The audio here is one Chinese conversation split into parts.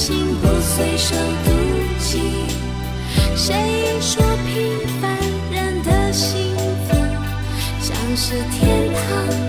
心不随手丢弃谁说平凡人的幸福像是天堂。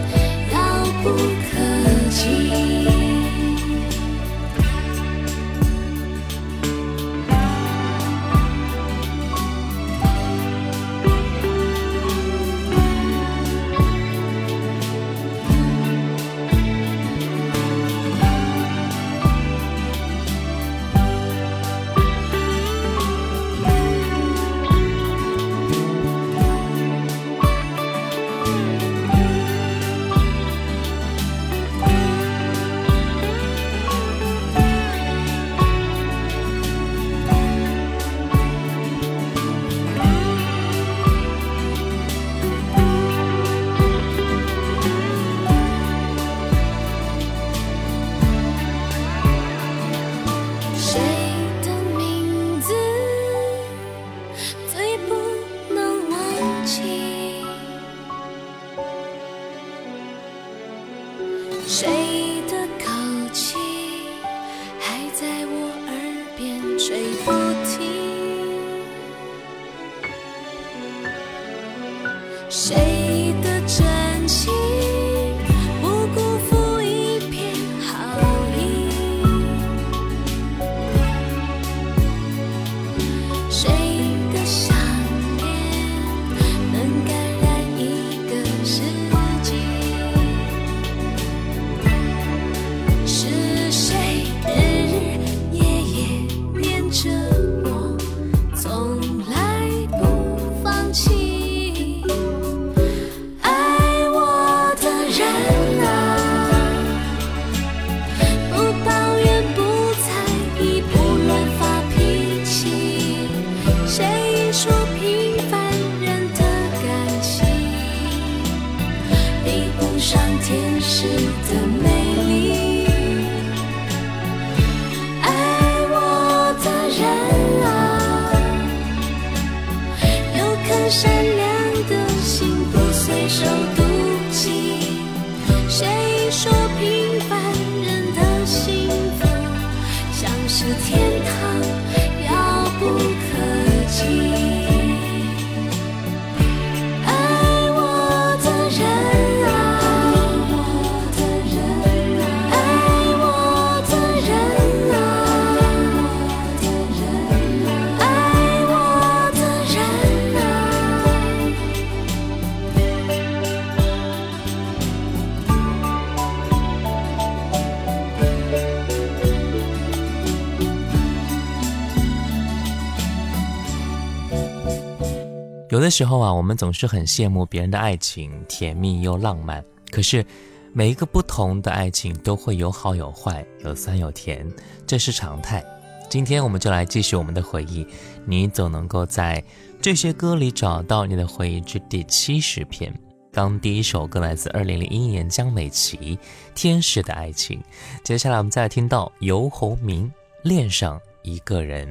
有的时候啊，我们总是很羡慕别人的爱情，甜蜜又浪漫。可是，每一个不同的爱情都会有好有坏，有酸有甜，这是常态。今天我们就来继续我们的回忆，你总能够在这些歌里找到你的回忆之第七十篇。刚第一首歌来自二零零一年江美琪《天使的爱情》，接下来我们再来听到游鸿明《恋上一个人》。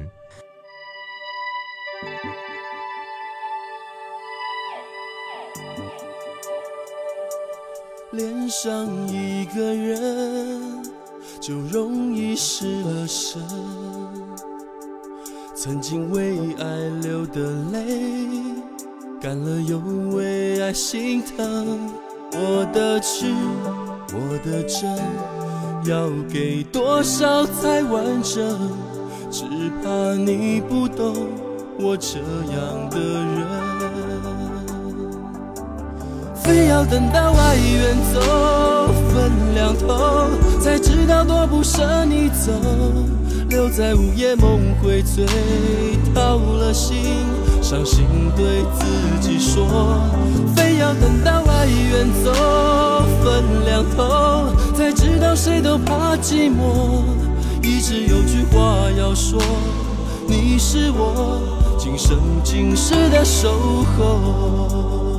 恋上一个人，就容易失了神。曾经为爱流的泪，干了又为爱心疼。我的痴，我的真，要给多少才完整？只怕你不懂我这样的人。非要等到爱远走，分两头，才知道多不舍你走，留在午夜梦回醉，掏了心，伤心对自己说。非要等到爱远走，分两头，才知道谁都怕寂寞，一直有句话要说，你是我今生今世的守候。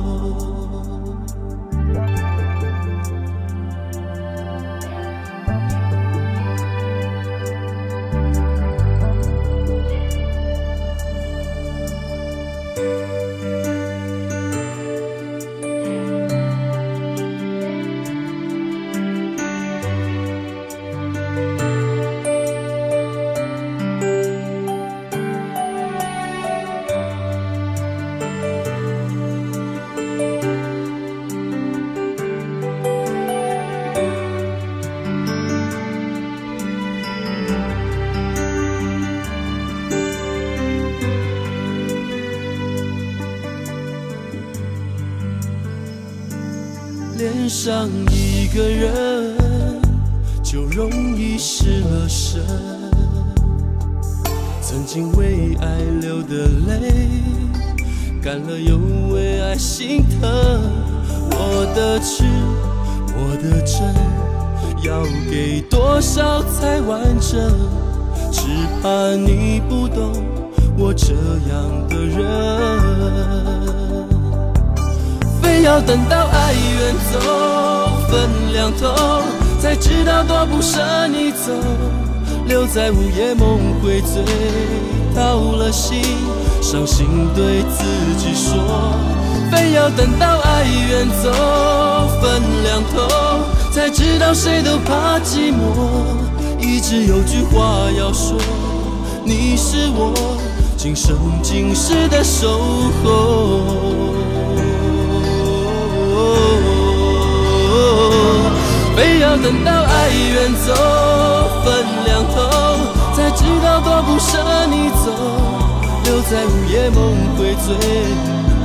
上一个人，就容易失了神。曾经为爱流的泪，干了又为爱心疼。我的痴，我的真，要给多少才完整？只怕你不懂我这样的人。非要等到爱远走，分两头，才知道多不舍你走，留在午夜梦回醉，掏了心，伤心对自己说。非要等到爱远走，分两头，才知道谁都怕寂寞，一直有句话要说，你是我今生今世的守候。非要等到爱远走，分两头，才知道多不舍你走，留在午夜梦回醉，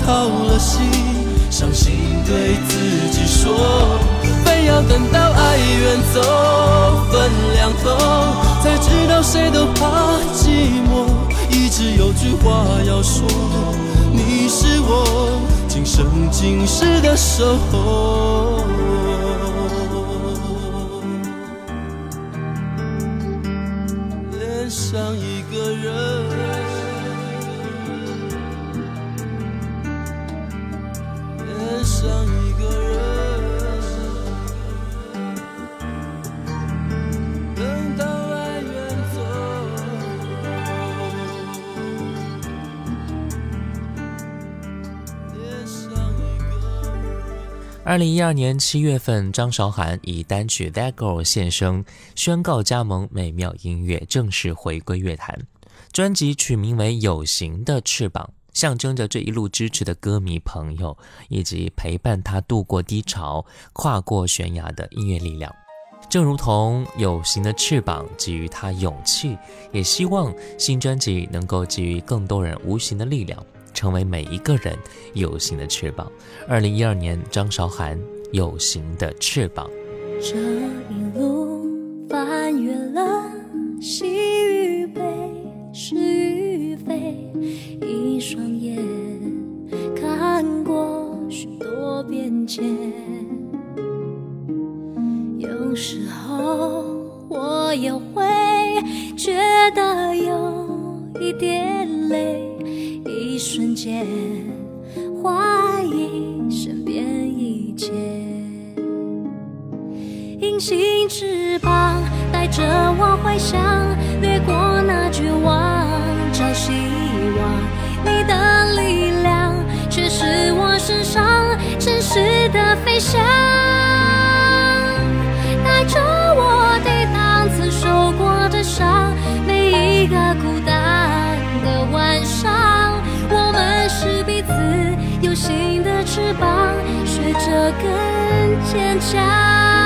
掏了心，伤心对自己说。非要等到爱远走，分两头，才知道谁都怕寂寞，一直有句话要说，你是我今生今世的守候。二零一二年七月份，张韶涵以单曲《That Girl》现身，宣告加盟美妙音乐，正式回归乐坛。专辑取名为《有形的翅膀》，象征着这一路支持的歌迷朋友，以及陪伴他度过低潮、跨过悬崖的音乐力量。正如同《有形的翅膀》给予他勇气，也希望新专辑能够给予更多人无形的力量。成为每一个人有形的翅膀。二零一二年，张韶涵《有形的翅膀》。翅膀，学着更坚强。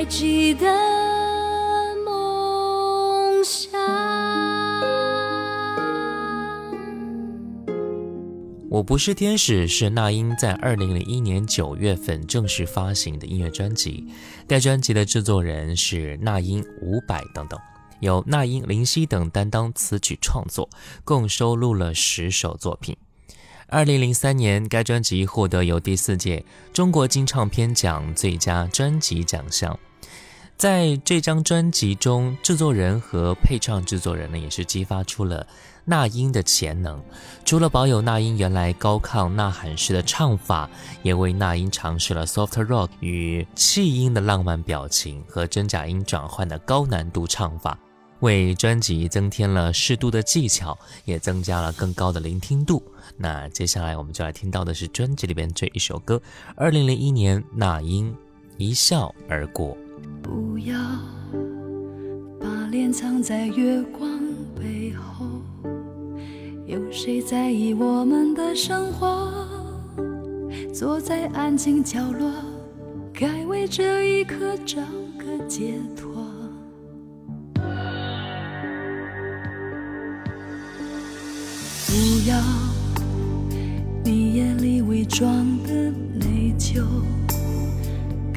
还记得梦想。我不是天使是那英在二零零一年九月份正式发行的音乐专辑。该专辑的制作人是那英、伍佰等等，由那英、林夕等担当词曲创作，共收录了十首作品。二零零三年，该专辑获得由第四届中国金唱片奖最佳专辑奖项。在这张专辑中，制作人和配唱制作人呢，也是激发出了那英的潜能。除了保有那英原来高亢呐喊式的唱法，也为那英尝试了 soft rock 与气音的浪漫表情和真假音转换的高难度唱法，为专辑增添了适度的技巧，也增加了更高的聆听度。那接下来我们就来听到的是专辑里边这一首歌，二零零一年那英一笑而过。不要把脸藏在月光背后，有谁在意我们的生活？坐在安静角落，该为这一刻找个解脱。不要你眼里伪装的内疚。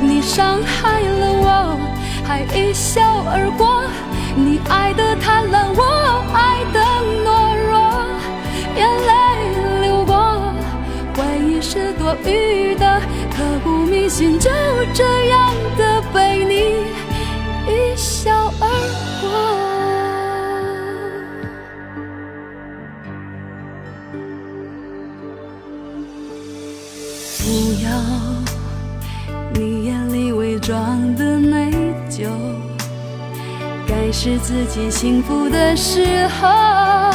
你伤害了我，还一笑而过。你爱的贪婪，我爱的懦弱，眼泪流过，回忆是多余的，刻骨铭心，就这样的被你装的内疚该是自己幸福的时候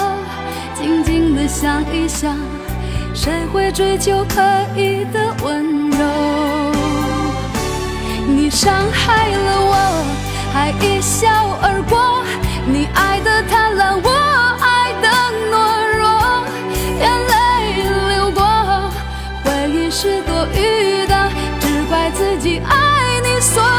静静的想一想谁会追求刻意的温柔？你伤害了我还一笑而过你爱的贪婪我爱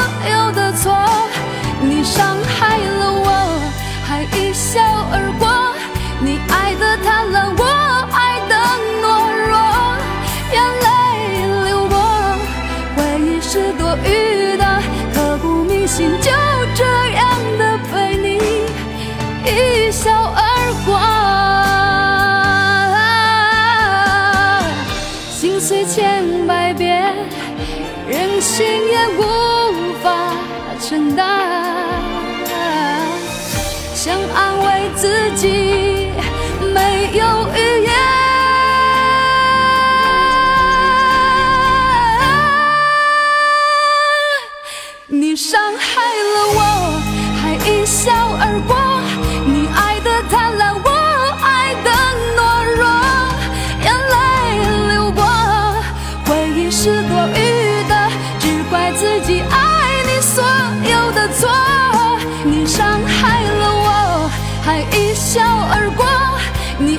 自己爱你所有的错。你伤害了我，还一笑而过。你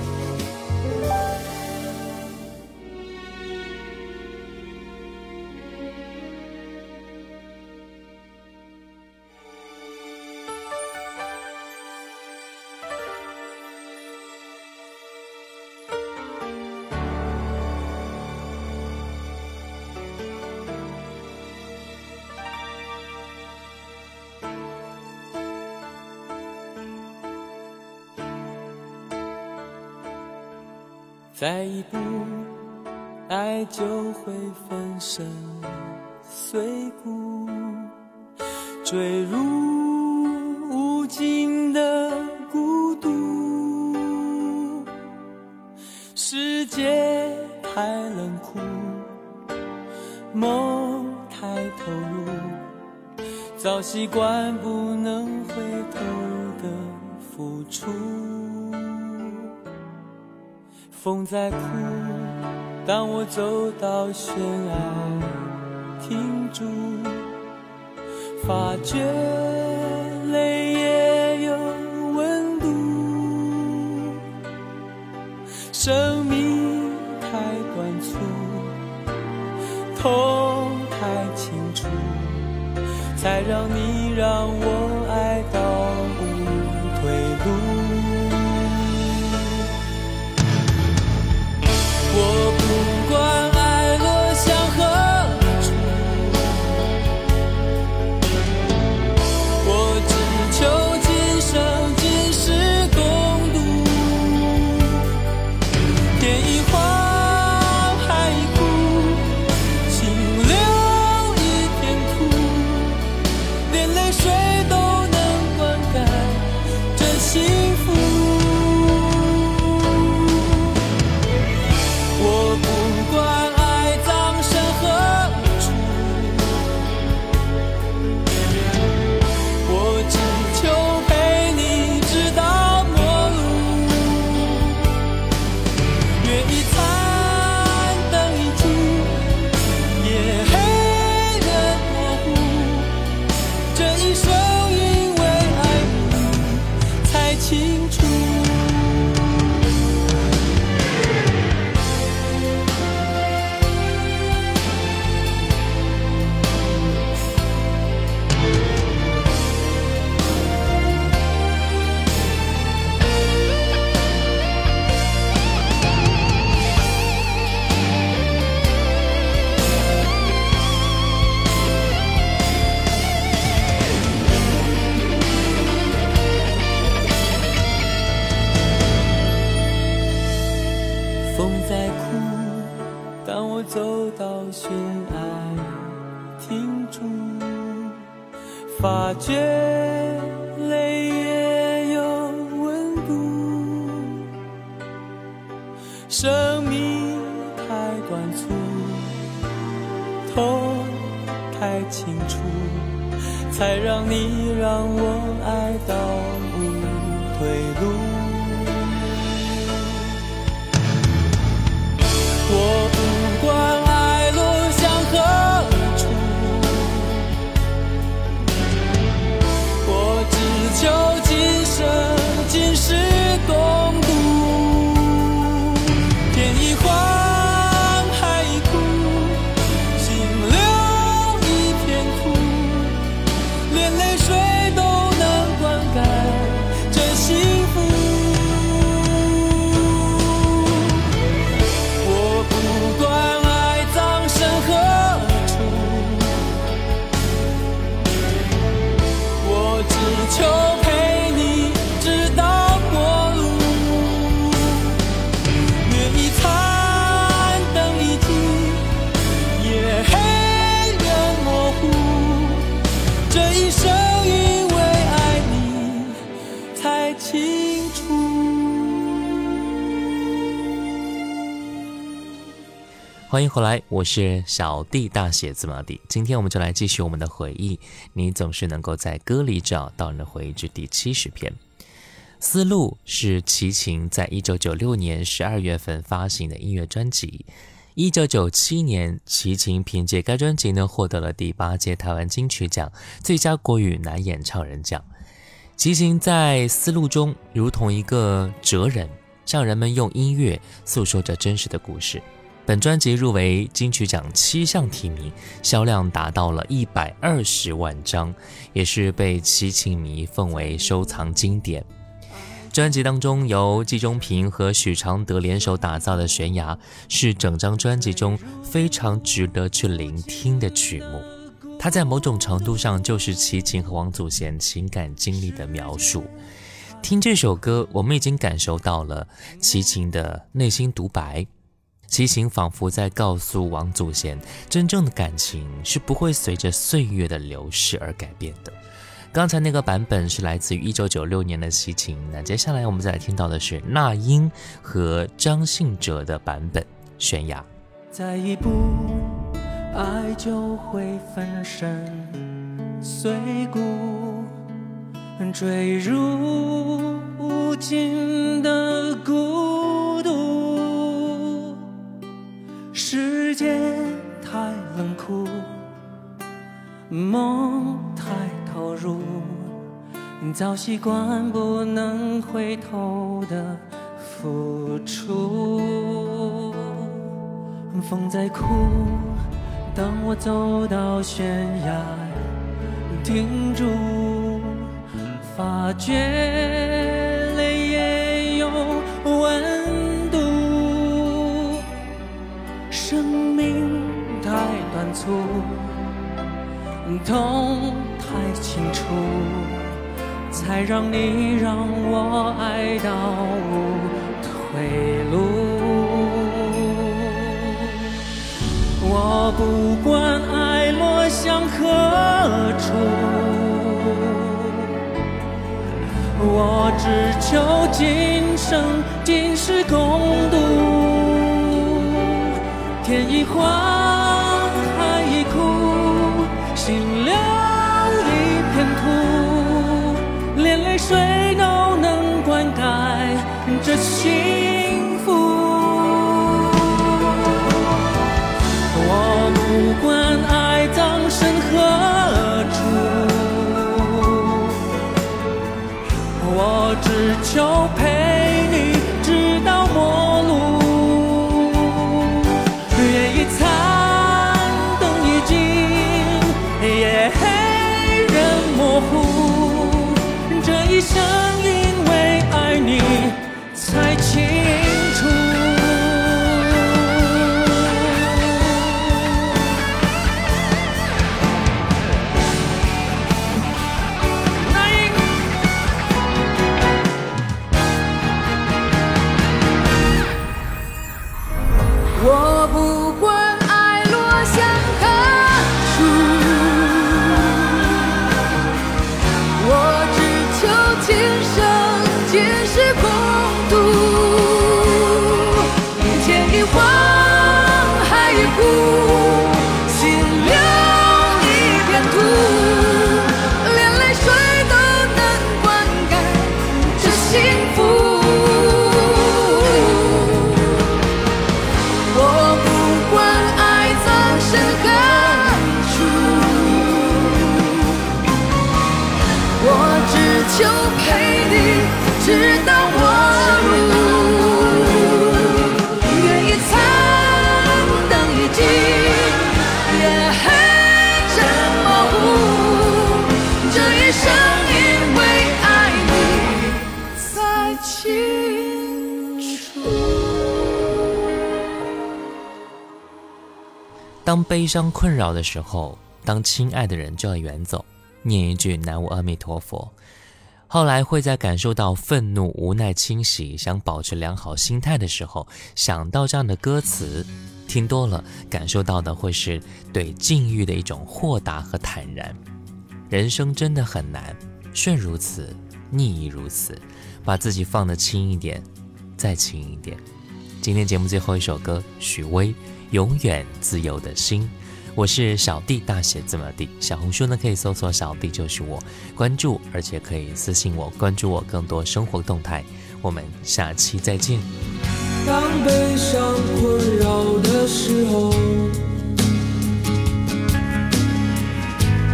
再一步，爱就会粉身碎骨，坠入无尽的孤独。世界太冷酷，梦太投入，早习惯不能回头的付出。风在哭，当我走到悬崖，停住，发觉泪也有温度。生命太短促，痛太清楚，才让你让我共欢迎回来，我是小弟大写字母弟。今天我们就来继续我们的回忆。你总是能够在歌里找到你的回忆之第七十篇。思路是齐秦在一九九六年十二月份发行的音乐专辑。一九九七年，齐秦凭借该专辑呢获得了第八届台湾金曲奖最佳国语男演唱人奖。齐秦在思路中如同一个哲人，向人们用音乐诉说着真实的故事。本专辑入围金曲奖七项提名，销量达到了一百二十万张，也是被齐秦迷奉为收藏经典。专辑当中由季中平和许常德联手打造的《悬崖》，是整张专辑中非常值得去聆听的曲目。它在某种程度上就是齐秦和王祖贤情感经历的描述。听这首歌，我们已经感受到了齐秦的内心独白。齐秦仿佛在告诉王祖贤，真正的感情是不会随着岁月的流逝而改变的。刚才那个版本是来自于一九九六年的齐秦，那接下来我们再来听到的是那英和张信哲的版本《悬崖》。再一步，爱就会粉身碎骨，坠入无尽的孤世界太冷酷，梦太投入，早习惯不能回头的付出。风在哭，当我走到悬崖，停住，发觉今生今世共度。天一荒，海一枯，心留一片土，连泪水都能灌溉这幸福。我不管爱葬身何处，我只求悲伤困扰的时候，当亲爱的人就要远走，念一句南无阿弥陀佛。后来会在感受到愤怒、无奈侵袭，想保持良好心态的时候，想到这样的歌词，听多了，感受到的会是对境遇的一种豁达和坦然。人生真的很难，顺如此，逆亦如此，把自己放得轻一点，再轻一点。今天节目最后一首歌，许巍《永远自由的心》。我是小弟，大写字母弟。小红书呢可以搜索“小弟就是我”，关注，而且可以私信我，关注我更多生活动态。我们下期再见。当悲伤困扰的时候，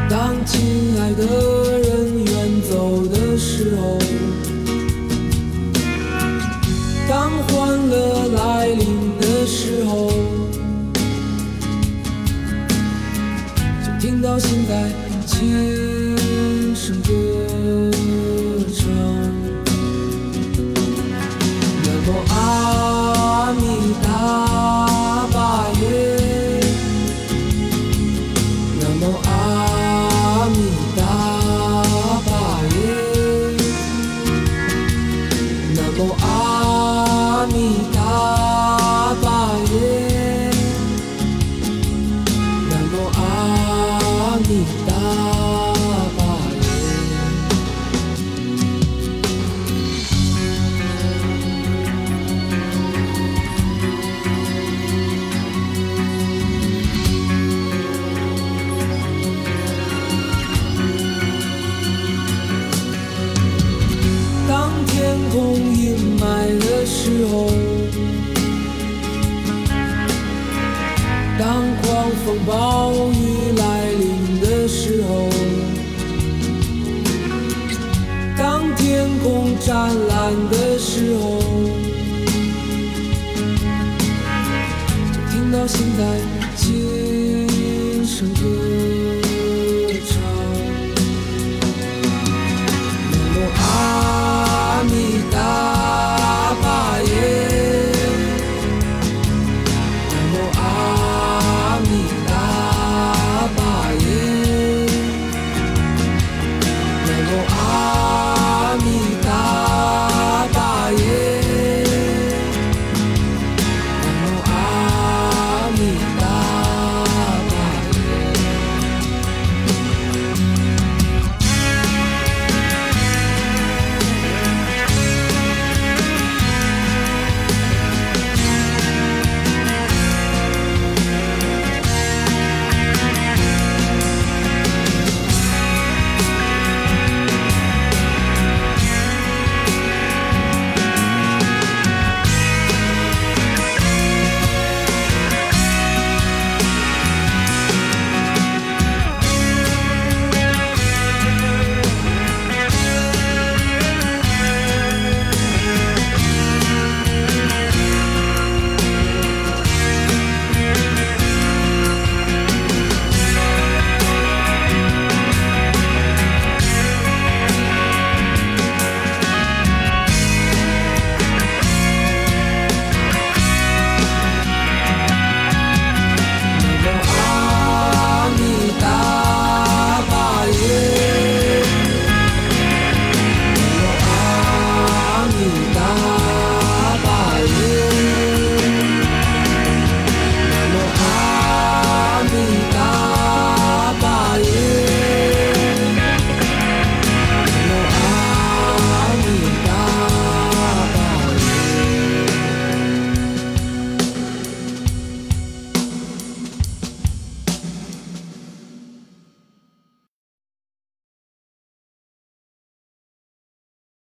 当亲爱的到心在起